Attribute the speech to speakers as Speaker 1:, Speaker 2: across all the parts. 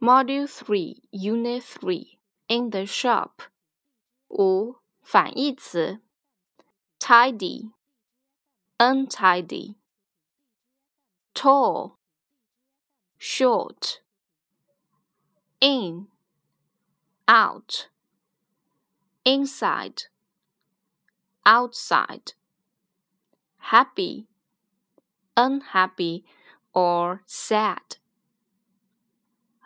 Speaker 1: Module 3, Unit 3, in the shop. 五反义词：tidy、untidy、tall、short、in、out、inside、outside、happy、unhappy or sad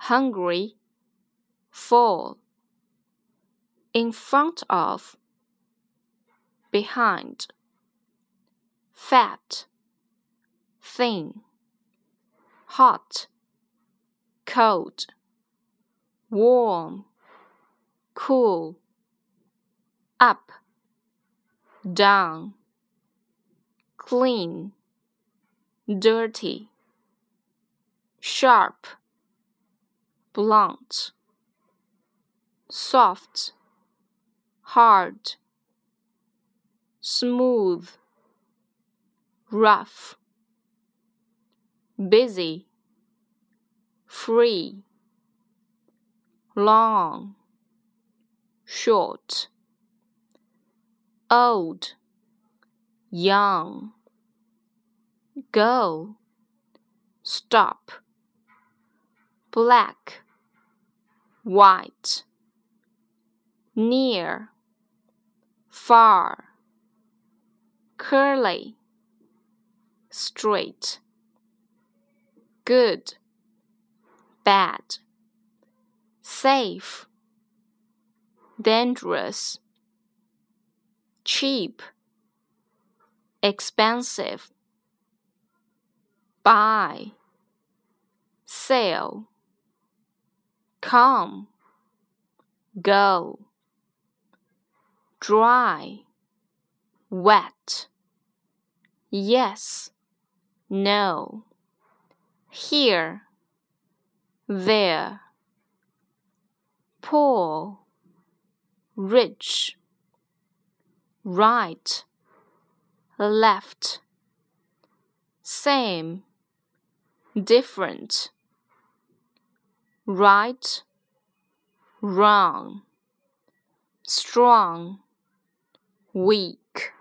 Speaker 1: Hungry, full, in front of, behind, fat, thin, hot, cold, warm, cool, up, down, clean, dirty, sharp blunt, soft, hard, smooth, rough, busy, free, long, short, old, young, go, stop, black white, near, far, curly, straight, good, bad, safe, dangerous, cheap, expensive, buy, sell come, go, dry, wet, yes, no, here, there, poor, rich, right, left, same, different right, wrong, strong, weak.